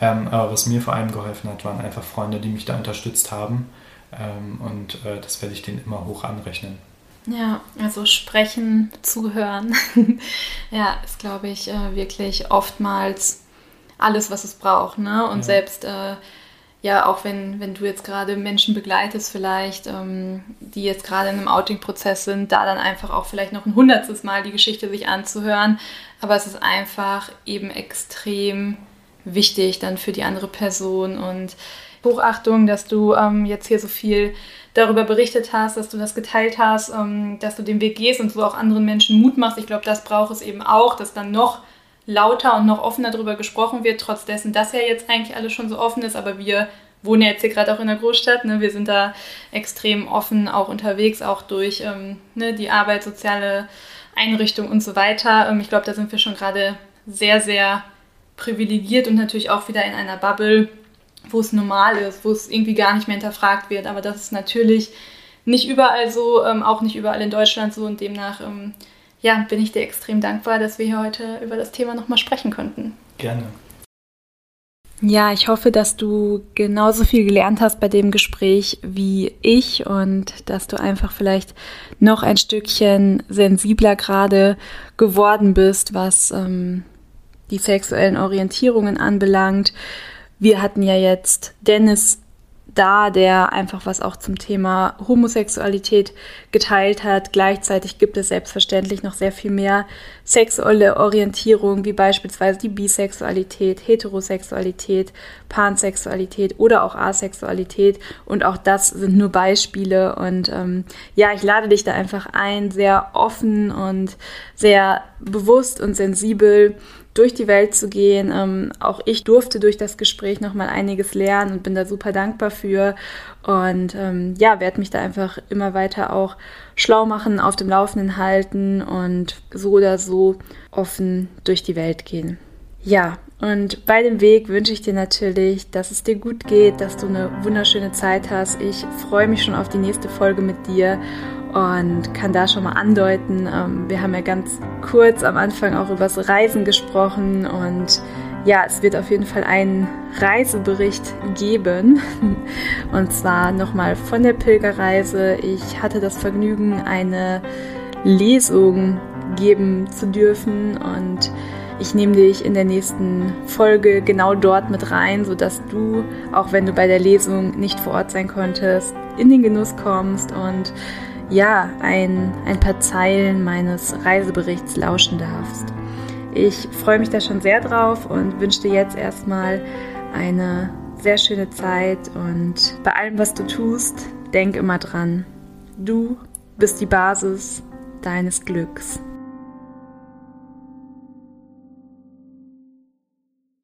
Ähm, aber was mir vor allem geholfen hat, waren einfach Freunde, die mich da unterstützt haben. Ähm, und äh, das werde ich denen immer hoch anrechnen. Ja, also sprechen, zuhören, ja, ist, glaube ich, äh, wirklich oftmals alles, was es braucht. Ne? Und ja. selbst, äh, ja, auch wenn, wenn du jetzt gerade Menschen begleitest, vielleicht, ähm, die jetzt gerade in einem Outing-Prozess sind, da dann einfach auch vielleicht noch ein hundertstes Mal die Geschichte sich anzuhören. Aber es ist einfach eben extrem wichtig dann für die andere Person und Hochachtung, dass du ähm, jetzt hier so viel darüber berichtet hast, dass du das geteilt hast, ähm, dass du den Weg gehst und so auch anderen Menschen Mut machst. Ich glaube, das braucht es eben auch, dass dann noch lauter und noch offener darüber gesprochen wird, trotz dessen, dass ja jetzt eigentlich alles schon so offen ist, aber wir wohnen ja jetzt hier gerade auch in der Großstadt, ne? wir sind da extrem offen auch unterwegs, auch durch ähm, ne, die Arbeit, soziale Einrichtungen und so weiter. Ähm, ich glaube, da sind wir schon gerade sehr, sehr privilegiert und natürlich auch wieder in einer Bubble, wo es normal ist, wo es irgendwie gar nicht mehr hinterfragt wird. Aber das ist natürlich nicht überall so, ähm, auch nicht überall in Deutschland so und demnach ähm, ja, bin ich dir extrem dankbar, dass wir hier heute über das Thema nochmal sprechen konnten. Gerne. Ja, ich hoffe, dass du genauso viel gelernt hast bei dem Gespräch wie ich und dass du einfach vielleicht noch ein Stückchen sensibler gerade geworden bist, was ähm, die sexuellen Orientierungen anbelangt. Wir hatten ja jetzt Dennis da, der einfach was auch zum Thema Homosexualität geteilt hat. Gleichzeitig gibt es selbstverständlich noch sehr viel mehr sexuelle Orientierung, wie beispielsweise die Bisexualität, Heterosexualität, Pansexualität oder auch Asexualität. Und auch das sind nur Beispiele. Und ähm, ja, ich lade dich da einfach ein, sehr offen und sehr bewusst und sensibel durch die Welt zu gehen. Ähm, auch ich durfte durch das Gespräch nochmal einiges lernen und bin da super dankbar für. Und ähm, ja, werde mich da einfach immer weiter auch schlau machen, auf dem Laufenden halten und so oder so offen durch die Welt gehen. Ja, und bei dem Weg wünsche ich dir natürlich, dass es dir gut geht, dass du eine wunderschöne Zeit hast. Ich freue mich schon auf die nächste Folge mit dir und kann da schon mal andeuten. Ähm, wir haben ja ganz kurz am Anfang auch über das Reisen gesprochen und ja, es wird auf jeden Fall einen Reisebericht geben und zwar nochmal von der Pilgerreise. Ich hatte das Vergnügen, eine Lesung geben zu dürfen und ich nehme dich in der nächsten Folge genau dort mit rein, sodass du, auch wenn du bei der Lesung nicht vor Ort sein konntest, in den Genuss kommst und ja, ein, ein paar Zeilen meines Reiseberichts lauschen darfst. Ich freue mich da schon sehr drauf und wünsche dir jetzt erstmal eine sehr schöne Zeit und bei allem, was du tust, denk immer dran. Du bist die Basis deines Glücks.